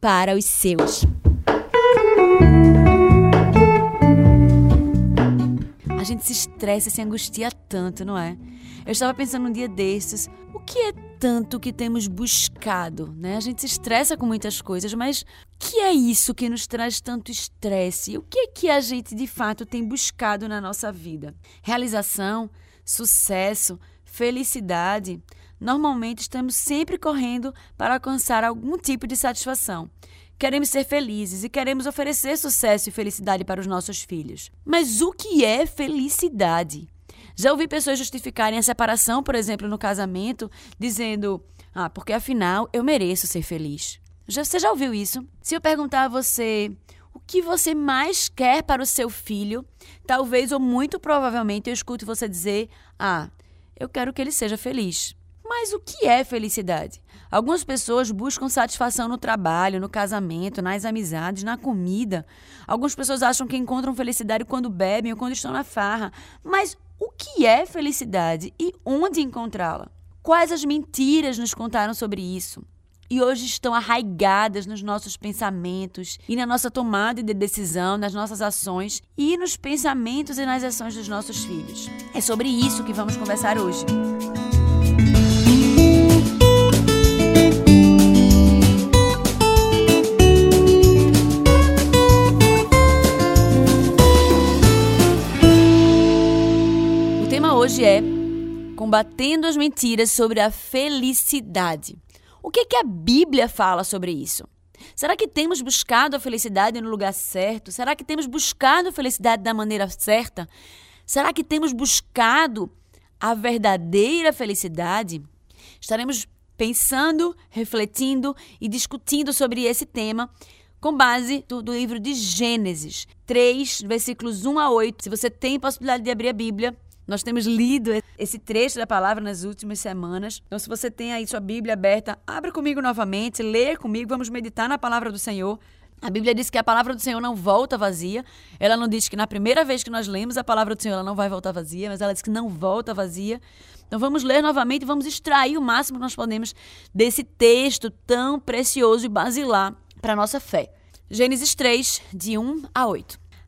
para os seus. A gente se estressa, se angustia tanto, não é? Eu estava pensando um dia desses, o que é tanto que temos buscado, né? A gente se estressa com muitas coisas, mas o que é isso que nos traz tanto estresse? O que é que a gente de fato tem buscado na nossa vida? Realização, sucesso, felicidade. Normalmente estamos sempre correndo para alcançar algum tipo de satisfação. Queremos ser felizes e queremos oferecer sucesso e felicidade para os nossos filhos. Mas o que é felicidade? Já ouvi pessoas justificarem a separação, por exemplo, no casamento, dizendo: Ah, porque afinal eu mereço ser feliz. Já, você já ouviu isso? Se eu perguntar a você o que você mais quer para o seu filho, talvez ou muito provavelmente eu escute você dizer: Ah, eu quero que ele seja feliz. Mas o que é felicidade? Algumas pessoas buscam satisfação no trabalho, no casamento, nas amizades, na comida. Algumas pessoas acham que encontram felicidade quando bebem ou quando estão na farra. Mas o que é felicidade e onde encontrá-la? Quais as mentiras nos contaram sobre isso? e hoje estão arraigadas nos nossos pensamentos e na nossa tomada de decisão, nas nossas ações e nos pensamentos e nas ações dos nossos filhos. É sobre isso que vamos conversar hoje. Hoje é combatendo as mentiras sobre a felicidade. O que, que a Bíblia fala sobre isso? Será que temos buscado a felicidade no lugar certo? Será que temos buscado a felicidade da maneira certa? Será que temos buscado a verdadeira felicidade? Estaremos pensando, refletindo e discutindo sobre esse tema com base do, livro de Gênesis 3, versículos 1 a 8. Se você tem possibilidade de abrir a Bíblia, nós temos lido esse trecho da palavra nas últimas semanas. Então, se você tem aí sua Bíblia aberta, abra comigo novamente, lê comigo, vamos meditar na palavra do Senhor. A Bíblia diz que a palavra do Senhor não volta vazia. Ela não diz que na primeira vez que nós lemos a palavra do Senhor ela não vai voltar vazia, mas ela diz que não volta vazia. Então vamos ler novamente e vamos extrair o máximo que nós podemos desse texto tão precioso e basilar para a nossa fé. Gênesis 3, de 1 a 8.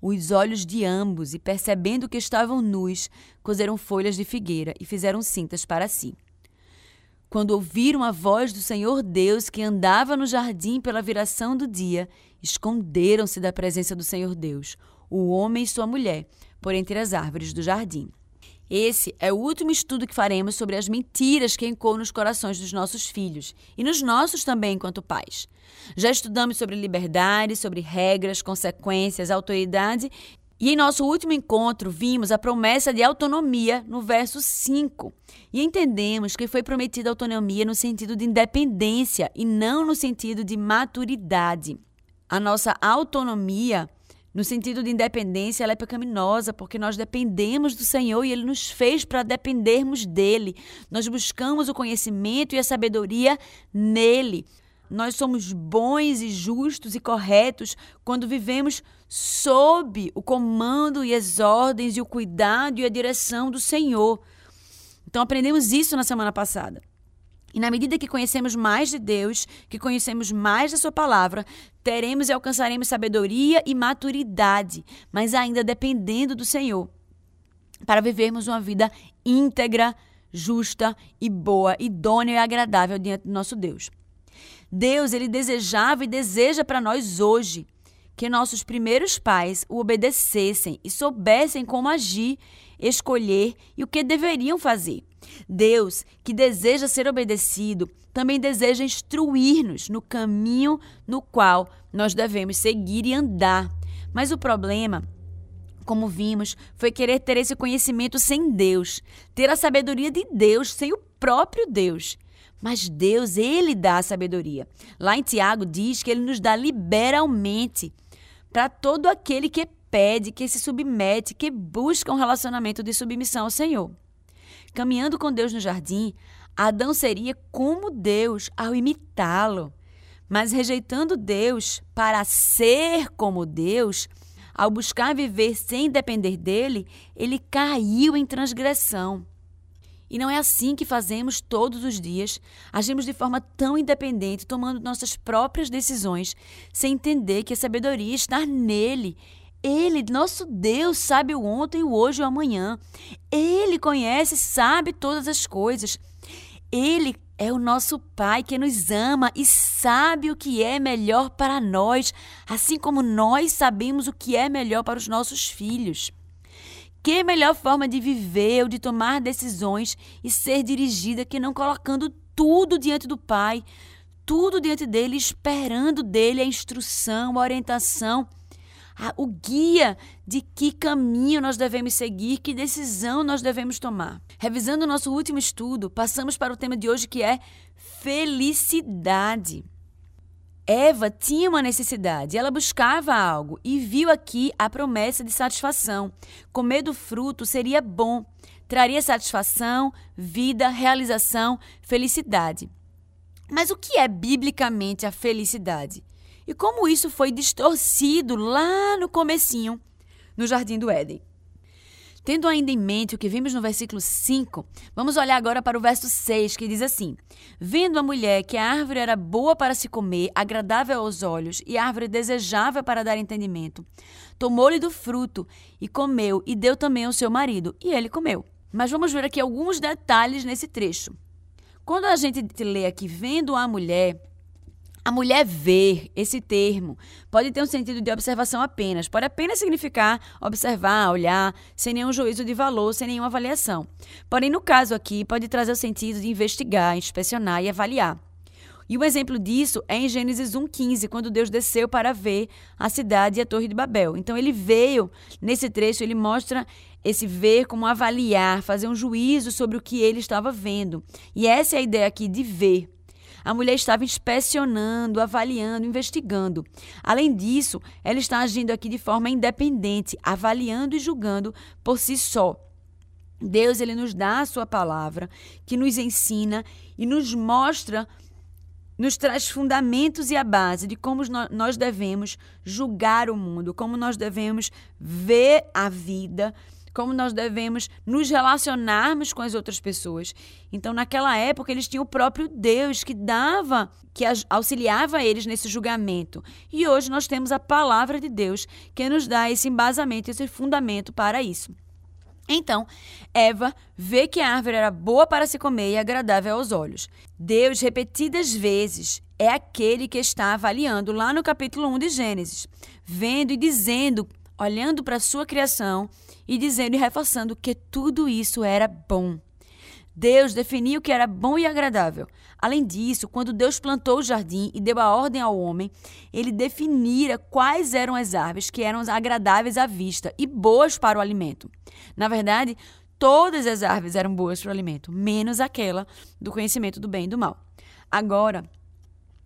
os olhos de ambos e, percebendo que estavam nus, cozeram folhas de figueira e fizeram cintas para si. Quando ouviram a voz do Senhor Deus que andava no jardim pela viração do dia, esconderam-se da presença do Senhor Deus, o homem e sua mulher, por entre as árvores do jardim. Esse é o último estudo que faremos sobre as mentiras que encou nos corações dos nossos filhos e nos nossos também enquanto pais. Já estudamos sobre liberdade, sobre regras, consequências, autoridade e em nosso último encontro vimos a promessa de autonomia no verso 5 e entendemos que foi prometida autonomia no sentido de independência e não no sentido de maturidade. A nossa autonomia no sentido de independência, ela é pecaminosa, porque nós dependemos do Senhor e Ele nos fez para dependermos dele. Nós buscamos o conhecimento e a sabedoria nele. Nós somos bons e justos e corretos quando vivemos sob o comando e as ordens e o cuidado e a direção do Senhor. Então aprendemos isso na semana passada. E na medida que conhecemos mais de Deus, que conhecemos mais da Sua palavra, teremos e alcançaremos sabedoria e maturidade, mas ainda dependendo do Senhor, para vivermos uma vida íntegra, justa e boa, idônea e agradável diante do nosso Deus. Deus, ele desejava e deseja para nós hoje que nossos primeiros pais o obedecessem e soubessem como agir, escolher e o que deveriam fazer. Deus, que deseja ser obedecido, também deseja instruir-nos no caminho no qual nós devemos seguir e andar. Mas o problema como vimos, foi querer ter esse conhecimento sem Deus, ter a sabedoria de Deus sem o próprio Deus. Mas Deus, Ele dá a sabedoria. Lá em Tiago diz que Ele nos dá liberalmente para todo aquele que pede, que se submete, que busca um relacionamento de submissão ao Senhor. Caminhando com Deus no jardim, Adão seria como Deus ao imitá-lo. Mas rejeitando Deus para ser como Deus, ao buscar viver sem depender dele, ele caiu em transgressão. E não é assim que fazemos todos os dias. Agimos de forma tão independente, tomando nossas próprias decisões, sem entender que a sabedoria está nele ele, nosso Deus, sabe o ontem, o hoje e o amanhã. Ele conhece, sabe todas as coisas. Ele é o nosso Pai que nos ama e sabe o que é melhor para nós, assim como nós sabemos o que é melhor para os nossos filhos. Que melhor forma de viver ou de tomar decisões e ser dirigida que não colocando tudo diante do Pai, tudo diante dele, esperando dele a instrução, a orientação o guia de que caminho nós devemos seguir, que decisão nós devemos tomar. Revisando o nosso último estudo, passamos para o tema de hoje que é felicidade. Eva tinha uma necessidade, ela buscava algo e viu aqui a promessa de satisfação. Comer do fruto seria bom, traria satisfação, vida, realização, felicidade. Mas o que é biblicamente a felicidade? e como isso foi distorcido lá no comecinho, no Jardim do Éden. Tendo ainda em mente o que vimos no versículo 5, vamos olhar agora para o verso 6, que diz assim: Vendo a mulher que a árvore era boa para se comer, agradável aos olhos e árvore desejável para dar entendimento, tomou-lhe do fruto e comeu, e deu também ao seu marido, e ele comeu. Mas vamos ver aqui alguns detalhes nesse trecho. Quando a gente lê aqui, vendo a mulher, a mulher ver, esse termo, pode ter um sentido de observação apenas, pode apenas significar observar, olhar, sem nenhum juízo de valor, sem nenhuma avaliação. Porém, no caso aqui, pode trazer o sentido de investigar, inspecionar e avaliar. E um exemplo disso é em Gênesis 1,15, quando Deus desceu para ver a cidade e a Torre de Babel. Então, ele veio, nesse trecho, ele mostra esse ver como avaliar, fazer um juízo sobre o que ele estava vendo. E essa é a ideia aqui de ver. A mulher estava inspecionando, avaliando, investigando. Além disso, ela está agindo aqui de forma independente, avaliando e julgando por si só. Deus ele nos dá a sua palavra, que nos ensina e nos mostra, nos traz fundamentos e a base de como nós devemos julgar o mundo, como nós devemos ver a vida, como nós devemos nos relacionarmos com as outras pessoas. Então, naquela época, eles tinham o próprio Deus que dava, que auxiliava eles nesse julgamento. E hoje nós temos a palavra de Deus que nos dá esse embasamento, esse fundamento para isso. Então, Eva vê que a árvore era boa para se comer e agradável aos olhos. Deus, repetidas vezes, é aquele que está avaliando lá no capítulo 1 de Gênesis, vendo e dizendo, olhando para a sua criação e dizendo e reforçando que tudo isso era bom. Deus definiu o que era bom e agradável. Além disso, quando Deus plantou o jardim e deu a ordem ao homem, ele definira quais eram as árvores que eram agradáveis à vista e boas para o alimento. Na verdade, todas as árvores eram boas para o alimento, menos aquela do conhecimento do bem e do mal. Agora,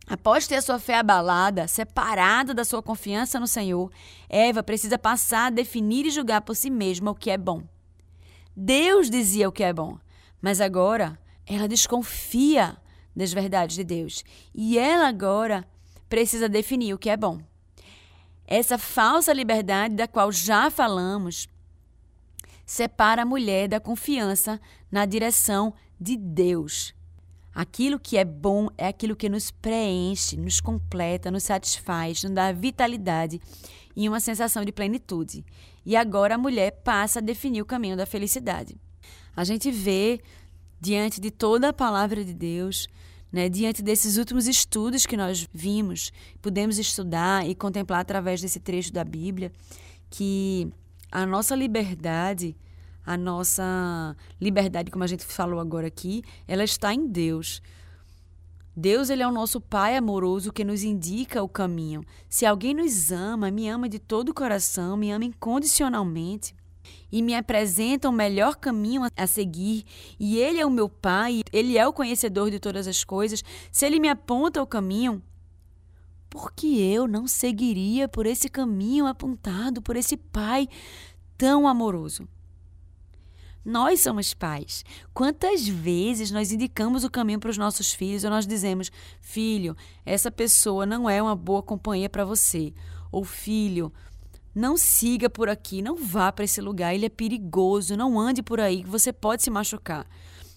Após ter a sua fé abalada, separada da sua confiança no Senhor, Eva precisa passar a definir e julgar por si mesma o que é bom. Deus dizia o que é bom, mas agora ela desconfia das verdades de Deus. E ela agora precisa definir o que é bom. Essa falsa liberdade da qual já falamos separa a mulher da confiança na direção de Deus. Aquilo que é bom é aquilo que nos preenche, nos completa, nos satisfaz, nos dá vitalidade e uma sensação de plenitude. E agora a mulher passa a definir o caminho da felicidade. A gente vê, diante de toda a palavra de Deus, né, diante desses últimos estudos que nós vimos, podemos estudar e contemplar através desse trecho da Bíblia, que a nossa liberdade, a nossa liberdade, como a gente falou agora aqui, ela está em Deus. Deus ele é o nosso Pai amoroso que nos indica o caminho. Se alguém nos ama, me ama de todo o coração, me ama incondicionalmente, e me apresenta o melhor caminho a seguir, e Ele é o meu Pai, Ele é o conhecedor de todas as coisas, se Ele me aponta o caminho, por que eu não seguiria por esse caminho apontado por esse Pai tão amoroso? Nós somos pais. Quantas vezes nós indicamos o caminho para os nossos filhos ou nós dizemos: filho, essa pessoa não é uma boa companhia para você. Ou filho, não siga por aqui, não vá para esse lugar, ele é perigoso, não ande por aí, você pode se machucar.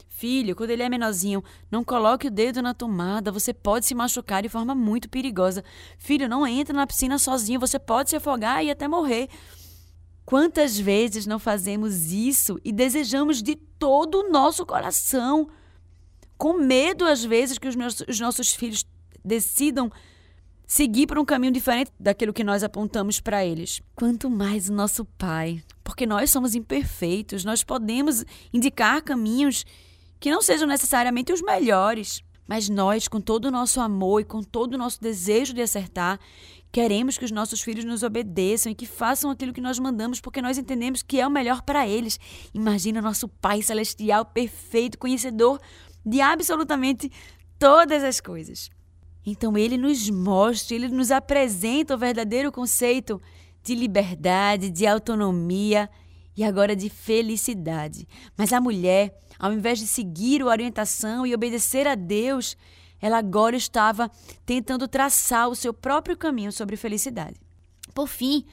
Filho, quando ele é menorzinho, não coloque o dedo na tomada, você pode se machucar de forma muito perigosa. Filho, não entre na piscina sozinho, você pode se afogar e até morrer. Quantas vezes não fazemos isso e desejamos de todo o nosso coração, com medo às vezes que os, meus, os nossos filhos decidam seguir por um caminho diferente daquilo que nós apontamos para eles. Quanto mais o nosso Pai, porque nós somos imperfeitos, nós podemos indicar caminhos que não sejam necessariamente os melhores, mas nós, com todo o nosso amor e com todo o nosso desejo de acertar, queremos que os nossos filhos nos obedeçam e que façam aquilo que nós mandamos, porque nós entendemos que é o melhor para eles. Imagina nosso Pai celestial perfeito, conhecedor de absolutamente todas as coisas. Então ele nos mostra, ele nos apresenta o verdadeiro conceito de liberdade, de autonomia e agora de felicidade. Mas a mulher, ao invés de seguir a orientação e obedecer a Deus, ela agora estava tentando traçar o seu próprio caminho sobre felicidade. Por fim,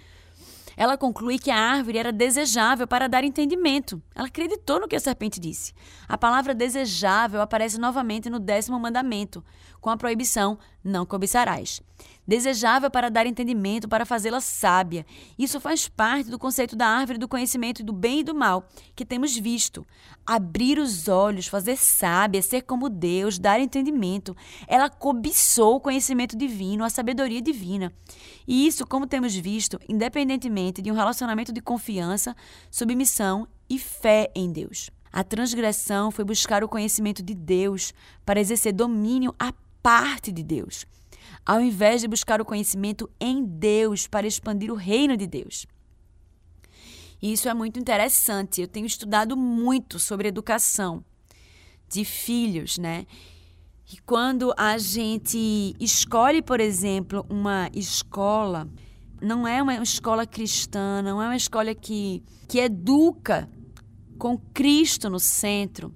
ela conclui que a árvore era desejável para dar entendimento. Ela acreditou no que a serpente disse. A palavra desejável aparece novamente no décimo mandamento, com a proibição: não cobiçarás desejável para dar entendimento, para fazê-la sábia. Isso faz parte do conceito da árvore do conhecimento do bem e do mal, que temos visto. Abrir os olhos, fazer sábia, ser como Deus, dar entendimento. Ela cobiçou o conhecimento divino, a sabedoria divina. E isso, como temos visto, independentemente de um relacionamento de confiança, submissão e fé em Deus. A transgressão foi buscar o conhecimento de Deus para exercer domínio à parte de Deus ao invés de buscar o conhecimento em Deus para expandir o reino de Deus. Isso é muito interessante. Eu tenho estudado muito sobre educação de filhos, né? E quando a gente escolhe, por exemplo, uma escola, não é uma escola cristã, não é uma escola que, que educa com Cristo no centro.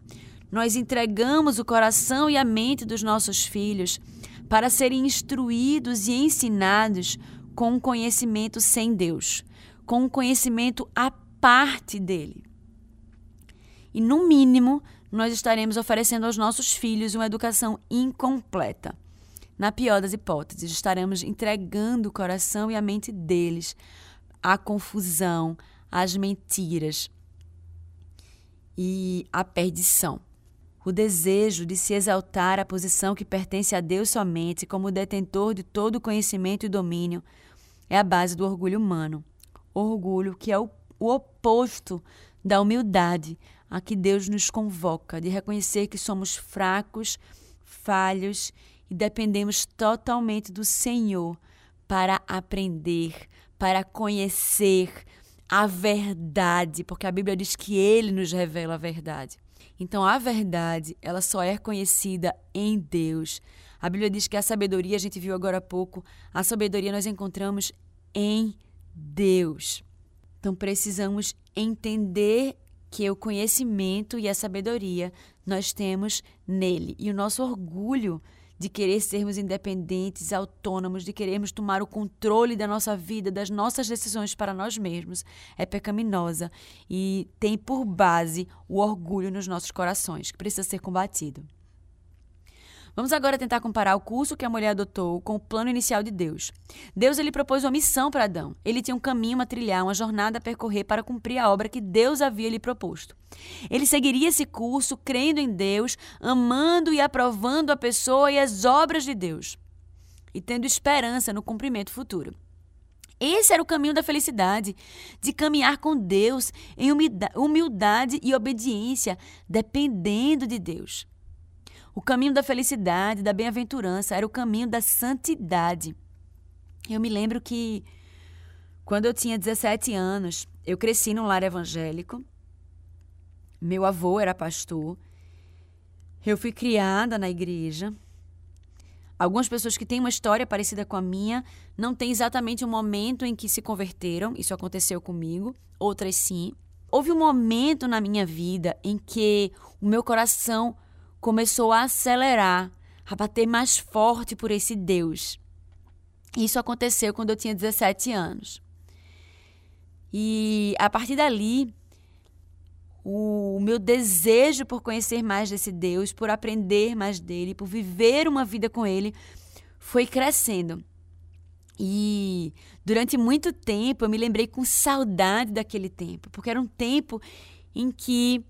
Nós entregamos o coração e a mente dos nossos filhos para serem instruídos e ensinados com um conhecimento sem Deus, com um conhecimento à parte dele. E, no mínimo, nós estaremos oferecendo aos nossos filhos uma educação incompleta. Na pior das hipóteses, estaremos entregando o coração e a mente deles à confusão, às mentiras e à perdição. O desejo de se exaltar à posição que pertence a Deus somente como detentor de todo conhecimento e domínio é a base do orgulho humano. Orgulho que é o, o oposto da humildade a que Deus nos convoca, de reconhecer que somos fracos, falhos e dependemos totalmente do Senhor para aprender, para conhecer a verdade, porque a Bíblia diz que ele nos revela a verdade. Então a verdade, ela só é conhecida em Deus. A Bíblia diz que a sabedoria, a gente viu agora há pouco, a sabedoria nós encontramos em Deus. Então precisamos entender que o conhecimento e a sabedoria nós temos nele. E o nosso orgulho de querer sermos independentes, autônomos, de querermos tomar o controle da nossa vida, das nossas decisões para nós mesmos, é pecaminosa e tem por base o orgulho nos nossos corações, que precisa ser combatido. Vamos agora tentar comparar o curso que a mulher adotou com o plano inicial de Deus. Deus ele propôs uma missão para Adão. Ele tinha um caminho a trilhar, uma jornada a percorrer para cumprir a obra que Deus havia lhe proposto. Ele seguiria esse curso crendo em Deus, amando e aprovando a pessoa e as obras de Deus, e tendo esperança no cumprimento futuro. Esse era o caminho da felicidade, de caminhar com Deus em humildade e obediência, dependendo de Deus. O caminho da felicidade, da bem-aventurança, era o caminho da santidade. Eu me lembro que quando eu tinha 17 anos, eu cresci num lar evangélico. Meu avô era pastor. Eu fui criada na igreja. Algumas pessoas que têm uma história parecida com a minha não têm exatamente o momento em que se converteram, isso aconteceu comigo, outras sim. Houve um momento na minha vida em que o meu coração começou a acelerar, a bater mais forte por esse Deus. Isso aconteceu quando eu tinha 17 anos. E a partir dali, o meu desejo por conhecer mais desse Deus, por aprender mais dele, por viver uma vida com ele, foi crescendo. E durante muito tempo eu me lembrei com saudade daquele tempo, porque era um tempo em que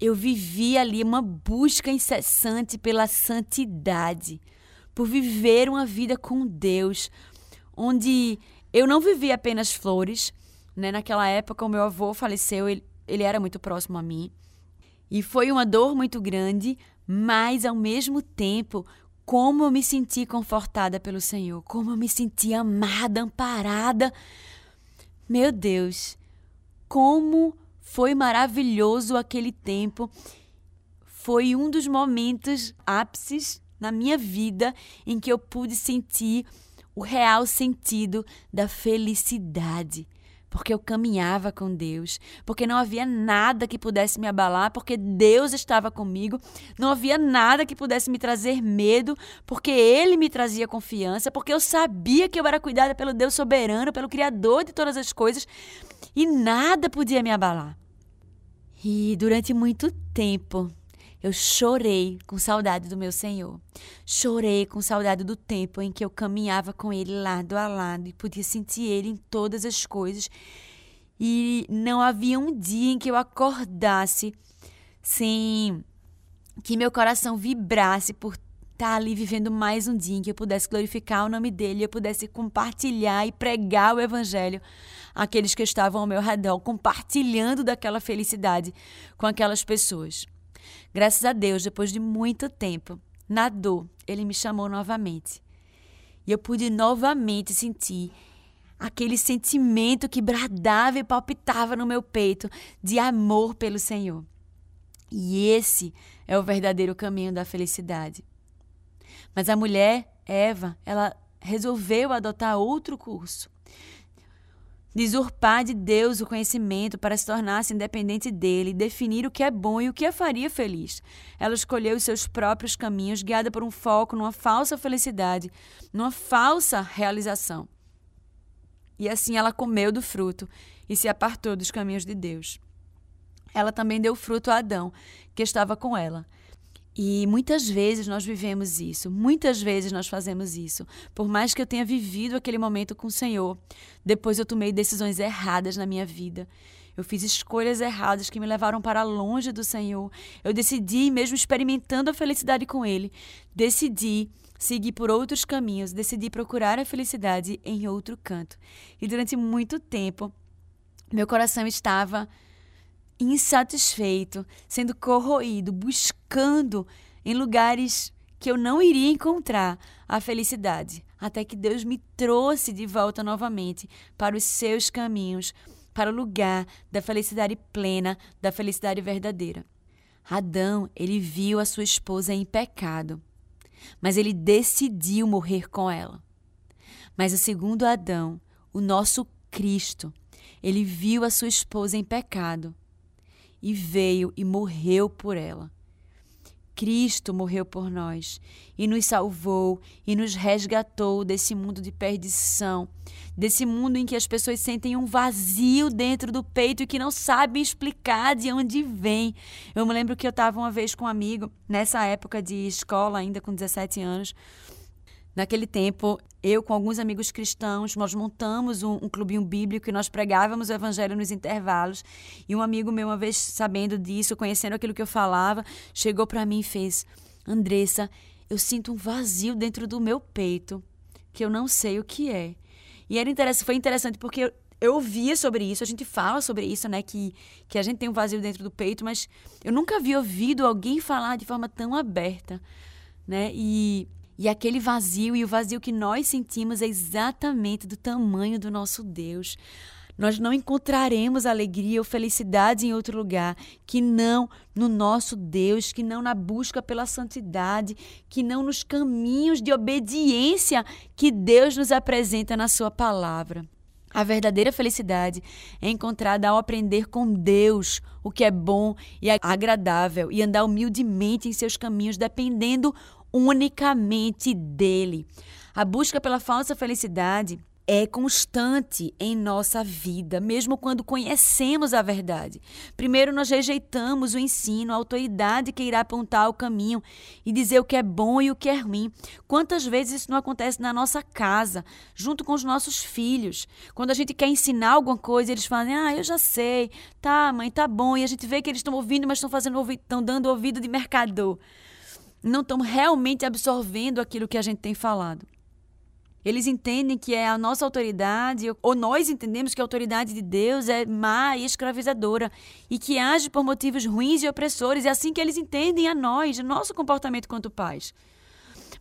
eu vivi ali uma busca incessante pela santidade, por viver uma vida com Deus, onde eu não vivia apenas flores. Né? Naquela época, o meu avô faleceu, ele, ele era muito próximo a mim. E foi uma dor muito grande, mas ao mesmo tempo, como eu me senti confortada pelo Senhor, como eu me senti amada, amparada. Meu Deus, como foi maravilhoso aquele tempo. Foi um dos momentos ápices na minha vida em que eu pude sentir o real sentido da felicidade. Porque eu caminhava com Deus, porque não havia nada que pudesse me abalar, porque Deus estava comigo, não havia nada que pudesse me trazer medo, porque Ele me trazia confiança, porque eu sabia que eu era cuidada pelo Deus soberano, pelo Criador de todas as coisas, e nada podia me abalar. E durante muito tempo eu chorei com saudade do meu Senhor. Chorei com saudade do tempo em que eu caminhava com Ele lado a lado e podia sentir Ele em todas as coisas. E não havia um dia em que eu acordasse sem que meu coração vibrasse por estar ali vivendo mais um dia em que eu pudesse glorificar o nome dele, eu pudesse compartilhar e pregar o evangelho àqueles que estavam ao meu redor, compartilhando daquela felicidade com aquelas pessoas. Graças a Deus, depois de muito tempo, na dor, ele me chamou novamente. E eu pude novamente sentir aquele sentimento que bradava e palpitava no meu peito de amor pelo Senhor. E esse é o verdadeiro caminho da felicidade. Mas a mulher, Eva, ela resolveu adotar outro curso. Desurpar de Deus o conhecimento para se tornar-se independente dele, definir o que é bom e o que a faria feliz. Ela escolheu os seus próprios caminhos, guiada por um foco numa falsa felicidade, numa falsa realização. E assim ela comeu do fruto e se apartou dos caminhos de Deus. Ela também deu fruto a Adão, que estava com ela. E muitas vezes nós vivemos isso, muitas vezes nós fazemos isso. Por mais que eu tenha vivido aquele momento com o Senhor, depois eu tomei decisões erradas na minha vida. Eu fiz escolhas erradas que me levaram para longe do Senhor. Eu decidi, mesmo experimentando a felicidade com Ele, decidi seguir por outros caminhos, decidi procurar a felicidade em outro canto. E durante muito tempo, meu coração estava insatisfeito, sendo corroído, buscando em lugares que eu não iria encontrar a felicidade, até que Deus me trouxe de volta novamente para os seus caminhos, para o lugar da felicidade plena, da felicidade verdadeira. Adão, ele viu a sua esposa em pecado, mas ele decidiu morrer com ela. Mas o segundo Adão, o nosso Cristo, ele viu a sua esposa em pecado e veio e morreu por ela. Cristo morreu por nós e nos salvou e nos resgatou desse mundo de perdição, desse mundo em que as pessoas sentem um vazio dentro do peito e que não sabem explicar de onde vem. Eu me lembro que eu estava uma vez com um amigo, nessa época de escola, ainda com 17 anos, Naquele tempo, eu com alguns amigos cristãos, nós montamos um, um clubinho bíblico e nós pregávamos o evangelho nos intervalos. E um amigo meu, uma vez sabendo disso, conhecendo aquilo que eu falava, chegou para mim e fez: Andressa, eu sinto um vazio dentro do meu peito que eu não sei o que é. E era interessante, foi interessante porque eu, eu ouvia sobre isso, a gente fala sobre isso, né? Que, que a gente tem um vazio dentro do peito, mas eu nunca havia ouvido alguém falar de forma tão aberta, né? E e aquele vazio e o vazio que nós sentimos é exatamente do tamanho do nosso Deus. Nós não encontraremos alegria ou felicidade em outro lugar que não no nosso Deus, que não na busca pela santidade, que não nos caminhos de obediência que Deus nos apresenta na Sua palavra. A verdadeira felicidade é encontrada ao aprender com Deus o que é bom e agradável e andar humildemente em seus caminhos, dependendo unicamente dele. A busca pela falsa felicidade é constante em nossa vida, mesmo quando conhecemos a verdade. Primeiro, nós rejeitamos o ensino, a autoridade que irá apontar o caminho e dizer o que é bom e o que é ruim. Quantas vezes isso não acontece na nossa casa, junto com os nossos filhos? Quando a gente quer ensinar alguma coisa, eles falam: Ah, eu já sei, tá, mãe, tá bom. E a gente vê que eles estão ouvindo, mas estão fazendo estão dando ouvido de mercador não estão realmente absorvendo aquilo que a gente tem falado. Eles entendem que é a nossa autoridade, ou nós entendemos que a autoridade de Deus é má e escravizadora e que age por motivos ruins e opressores. É assim que eles entendem a nós, o nosso comportamento quanto pais.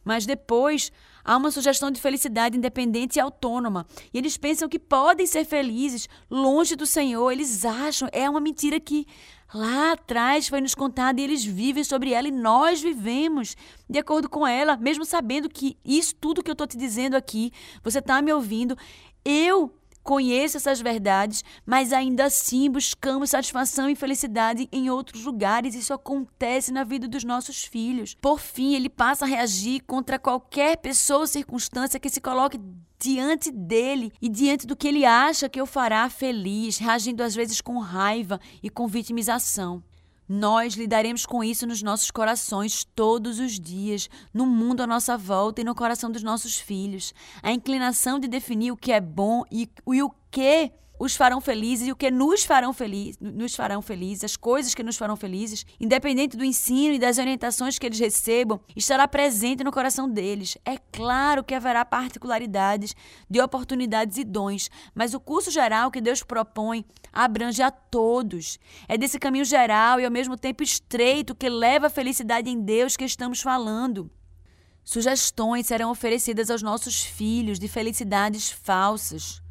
Mas depois há uma sugestão de felicidade independente e autônoma. E eles pensam que podem ser felizes longe do Senhor. Eles acham, é uma mentira que Lá atrás foi nos contado e eles vivem sobre ela e nós vivemos de acordo com ela, mesmo sabendo que isso tudo que eu estou te dizendo aqui, você está me ouvindo, eu conheço essas verdades, mas ainda assim buscamos satisfação e felicidade em outros lugares. Isso acontece na vida dos nossos filhos. Por fim, ele passa a reagir contra qualquer pessoa ou circunstância que se coloque diante dele e diante do que ele acha que o fará feliz, reagindo às vezes com raiva e com vitimização. Nós lidaremos com isso nos nossos corações todos os dias, no mundo à nossa volta e no coração dos nossos filhos. A inclinação de definir o que é bom e, e o que os farão felizes e o que nos farão felizes, nos farão felizes, as coisas que nos farão felizes, independente do ensino e das orientações que eles recebam, estará presente no coração deles. É claro que haverá particularidades de oportunidades e dons, mas o curso geral que Deus propõe abrange a todos. É desse caminho geral e ao mesmo tempo estreito que leva à felicidade em Deus que estamos falando. Sugestões serão oferecidas aos nossos filhos de felicidades falsas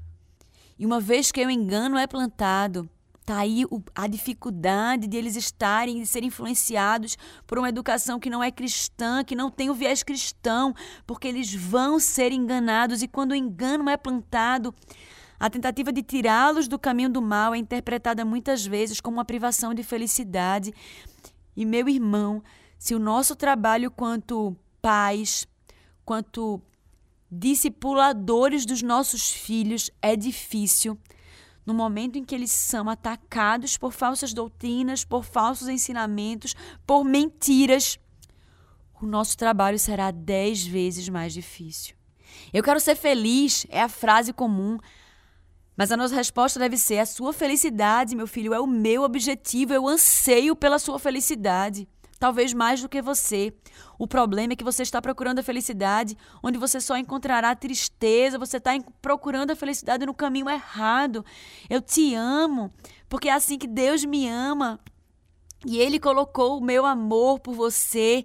e uma vez que o engano é plantado, Está aí a dificuldade de eles estarem, de serem influenciados por uma educação que não é cristã, que não tem o viés cristão, porque eles vão ser enganados e quando o engano é plantado, a tentativa de tirá-los do caminho do mal é interpretada muitas vezes como uma privação de felicidade. E meu irmão, se o nosso trabalho quanto pais, quanto discipuladores dos nossos filhos é difícil no momento em que eles são atacados por falsas doutrinas, por falsos ensinamentos, por mentiras, o nosso trabalho será dez vezes mais difícil. Eu quero ser feliz é a frase comum, mas a nossa resposta deve ser: a sua felicidade, meu filho, é o meu objetivo, eu anseio pela sua felicidade talvez mais do que você. O problema é que você está procurando a felicidade onde você só encontrará tristeza, você está procurando a felicidade no caminho errado. Eu te amo, porque é assim que Deus me ama. E Ele colocou o meu amor por você.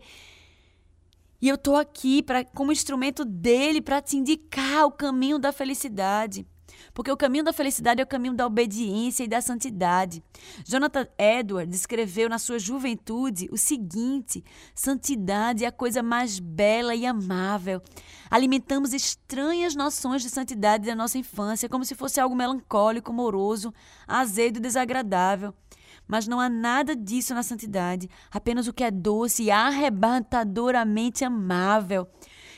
E eu estou aqui pra, como instrumento dele para te indicar o caminho da felicidade. Porque o caminho da felicidade é o caminho da obediência e da santidade. Jonathan Edwards escreveu na sua juventude o seguinte: santidade é a coisa mais bela e amável. Alimentamos estranhas noções de santidade da nossa infância, como se fosse algo melancólico, moroso, azedo e desagradável. Mas não há nada disso na santidade, apenas o que é doce e arrebatadoramente amável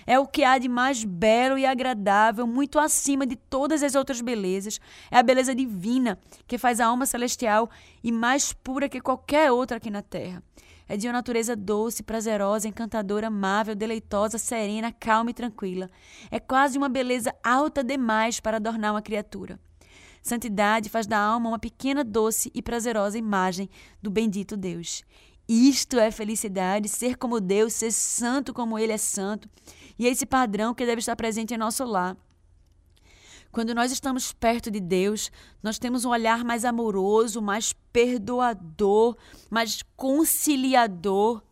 é o que há de mais belo e agradável, muito acima de todas as outras belezas. É a beleza divina que faz a alma celestial e mais pura que qualquer outra aqui na terra. É de uma natureza doce, prazerosa, encantadora, amável, deleitosa, serena, calma e tranquila. É quase uma beleza alta demais para adornar uma criatura. Santidade faz da alma uma pequena, doce e prazerosa imagem do bendito Deus. Isto é felicidade, ser como Deus, ser santo como Ele é santo. E é esse padrão que deve estar presente em nosso lar. Quando nós estamos perto de Deus, nós temos um olhar mais amoroso, mais perdoador, mais conciliador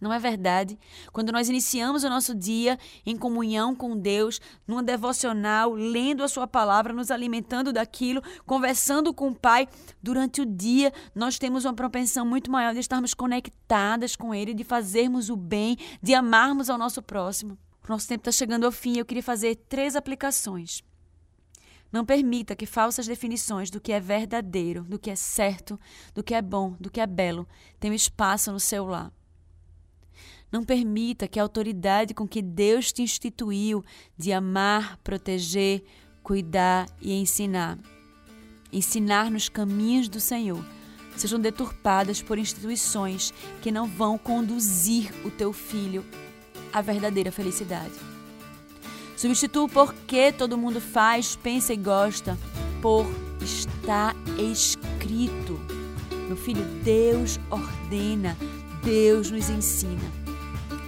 não é verdade? Quando nós iniciamos o nosso dia em comunhão com Deus, numa devocional, lendo a Sua palavra, nos alimentando daquilo, conversando com o Pai, durante o dia nós temos uma propensão muito maior de estarmos conectadas com Ele, de fazermos o bem, de amarmos ao nosso próximo. O nosso tempo está chegando ao fim e eu queria fazer três aplicações. Não permita que falsas definições do que é verdadeiro, do que é certo, do que é bom, do que é belo tenham espaço no seu lar. Não permita que a autoridade com que Deus te instituiu de amar, proteger, cuidar e ensinar, ensinar nos caminhos do Senhor, sejam deturpadas por instituições que não vão conduzir o teu filho à verdadeira felicidade. Substitua o porquê todo mundo faz, pensa e gosta por está escrito. Meu filho, Deus ordena, Deus nos ensina.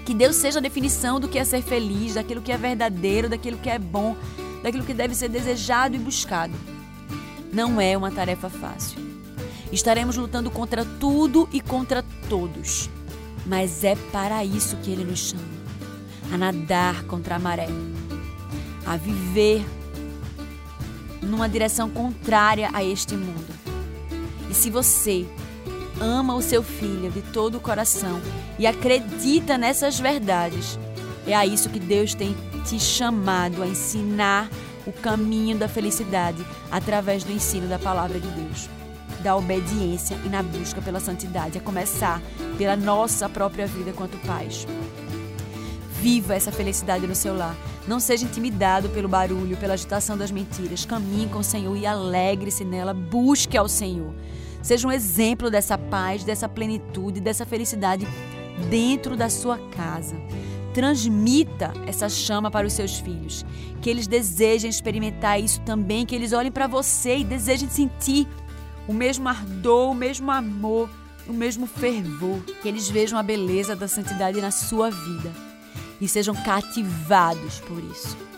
Que Deus seja a definição do que é ser feliz, daquilo que é verdadeiro, daquilo que é bom, daquilo que deve ser desejado e buscado. Não é uma tarefa fácil. Estaremos lutando contra tudo e contra todos. Mas é para isso que Ele nos chama a nadar contra a maré, a viver numa direção contrária a este mundo. E se você ama o seu filho de todo o coração e acredita nessas verdades, é a isso que Deus tem te chamado a ensinar o caminho da felicidade através do ensino da palavra de Deus, da obediência e na busca pela santidade, a começar pela nossa própria vida quanto pais. Viva essa felicidade no seu lar. Não seja intimidado pelo barulho, pela agitação das mentiras. Caminhe com o Senhor e alegre-se nela. Busque ao Senhor. Seja um exemplo dessa paz, dessa plenitude, dessa felicidade dentro da sua casa. Transmita essa chama para os seus filhos. Que eles desejem experimentar isso também, que eles olhem para você e desejem sentir o mesmo ardor, o mesmo amor, o mesmo fervor. Que eles vejam a beleza da santidade na sua vida e sejam cativados por isso.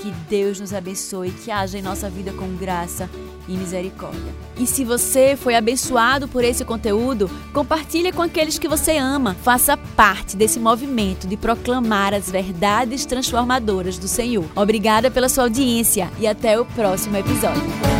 Que Deus nos abençoe, que haja em nossa vida com graça e misericórdia. E se você foi abençoado por esse conteúdo, compartilhe com aqueles que você ama. Faça parte desse movimento de proclamar as verdades transformadoras do Senhor. Obrigada pela sua audiência e até o próximo episódio.